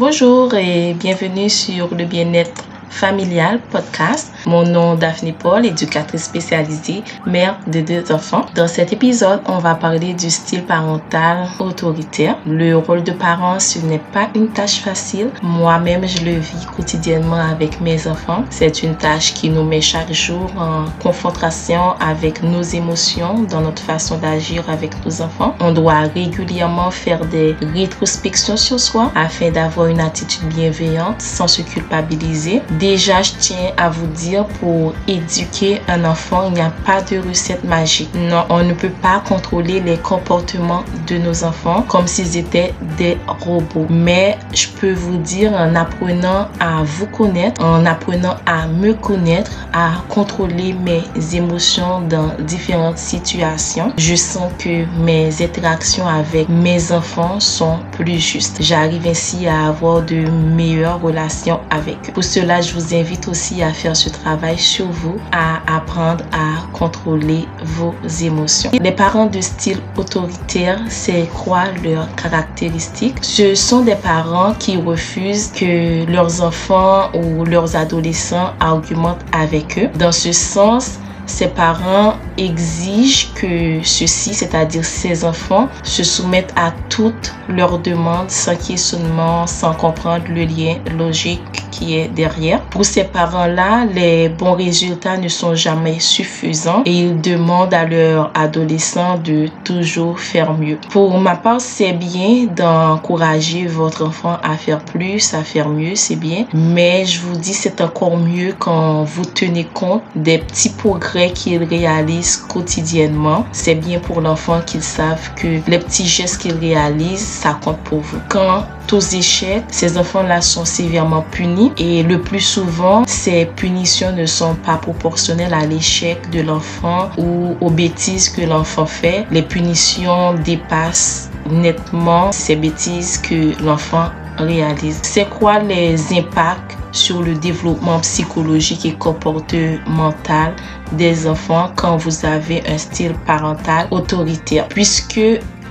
Bonjour et bienvenue sur le bien-être familial podcast. Mon nom Daphne Paul, éducatrice spécialisée, mère de deux enfants. Dans cet épisode, on va parler du style parental autoritaire. Le rôle de parent, ce n'est pas une tâche facile. Moi-même, je le vis quotidiennement avec mes enfants. C'est une tâche qui nous met chaque jour en confrontation avec nos émotions dans notre façon d'agir avec nos enfants. On doit régulièrement faire des rétrospections sur soi afin d'avoir une attitude bienveillante sans se culpabiliser Déjà, je tiens à vous dire, pour éduquer un enfant, il n'y a pas de recette magique. Non, on ne peut pas contrôler les comportements de nos enfants comme s'ils étaient des robots. Mais je peux vous dire, en apprenant à vous connaître, en apprenant à me connaître, à contrôler mes émotions dans différentes situations, je sens que mes interactions avec mes enfants sont plus justes. J'arrive ainsi à avoir de meilleures relations avec eux. Pour cela, je je vous invite aussi à faire ce travail sur vous, à apprendre à contrôler vos émotions. Les parents de style autoritaire, c'est quoi leurs caractéristiques Ce sont des parents qui refusent que leurs enfants ou leurs adolescents argumentent avec eux. Dans ce sens, ces parents exigent que ceux-ci, c'est-à-dire ses enfants, se soumettent à toutes leurs demandes sans questionnement, sans comprendre le lien logique qui est derrière. Pour ces parents-là, les bons résultats ne sont jamais suffisants et ils demandent à leurs adolescents de toujours faire mieux. Pour ma part, c'est bien d'encourager votre enfant à faire plus, à faire mieux, c'est bien. Mais je vous dis, c'est encore mieux quand vous tenez compte des petits progrès qu'il réalise quotidiennement. C'est bien pour l'enfant qu'ils savent que les petits gestes qu'il réalise, ça compte pour vous. Quand aux échecs, ces enfants-là sont sévèrement punis et le plus souvent, ces punitions ne sont pas proportionnelles à l'échec de l'enfant ou aux bêtises que l'enfant fait. Les punitions dépassent nettement ces bêtises que l'enfant réalise. C'est quoi les impacts sur le développement psychologique et comportemental des enfants quand vous avez un style parental autoritaire? Puisque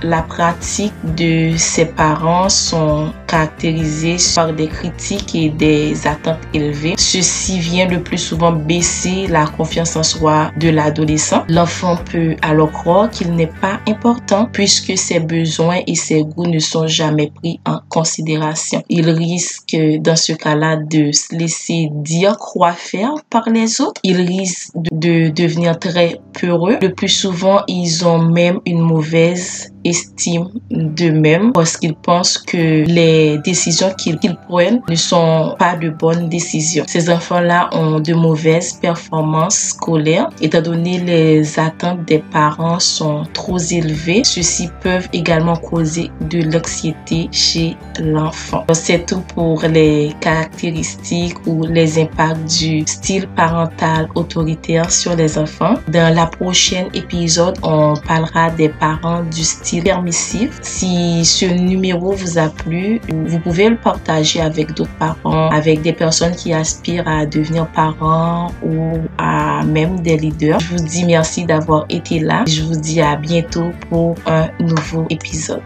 la pratique de ses parents sont caractérisées par des critiques et des attentes élevées. Ceci vient le plus souvent baisser la confiance en soi de l'adolescent. L'enfant peut alors croire qu'il n'est pas important puisque ses besoins et ses goûts ne sont jamais pris en considération. Il risque dans ce cas-là de se laisser dire quoi faire par les autres. Il risque de devenir très peureux. Le plus souvent, ils ont même une mauvaise estime d'eux-mêmes parce qu'ils pensent que les décisions qu'ils prennent ne sont pas de bonnes décisions. Ces enfants-là ont de mauvaises performances scolaires étant donné les attentes des parents sont trop élevées. Ceux-ci peuvent également causer de l'anxiété chez l'enfant. C'est tout pour les caractéristiques ou les impacts du style parental autoritaire sur les enfants. Dans la prochaine épisode, on parlera des parents du style permissif. Si ce numéro vous a plu, vous pouvez le partager avec d'autres parents, avec des personnes qui aspirent à devenir parents ou à même des leaders. Je vous dis merci d'avoir été là. Je vous dis à bientôt pour un nouveau épisode.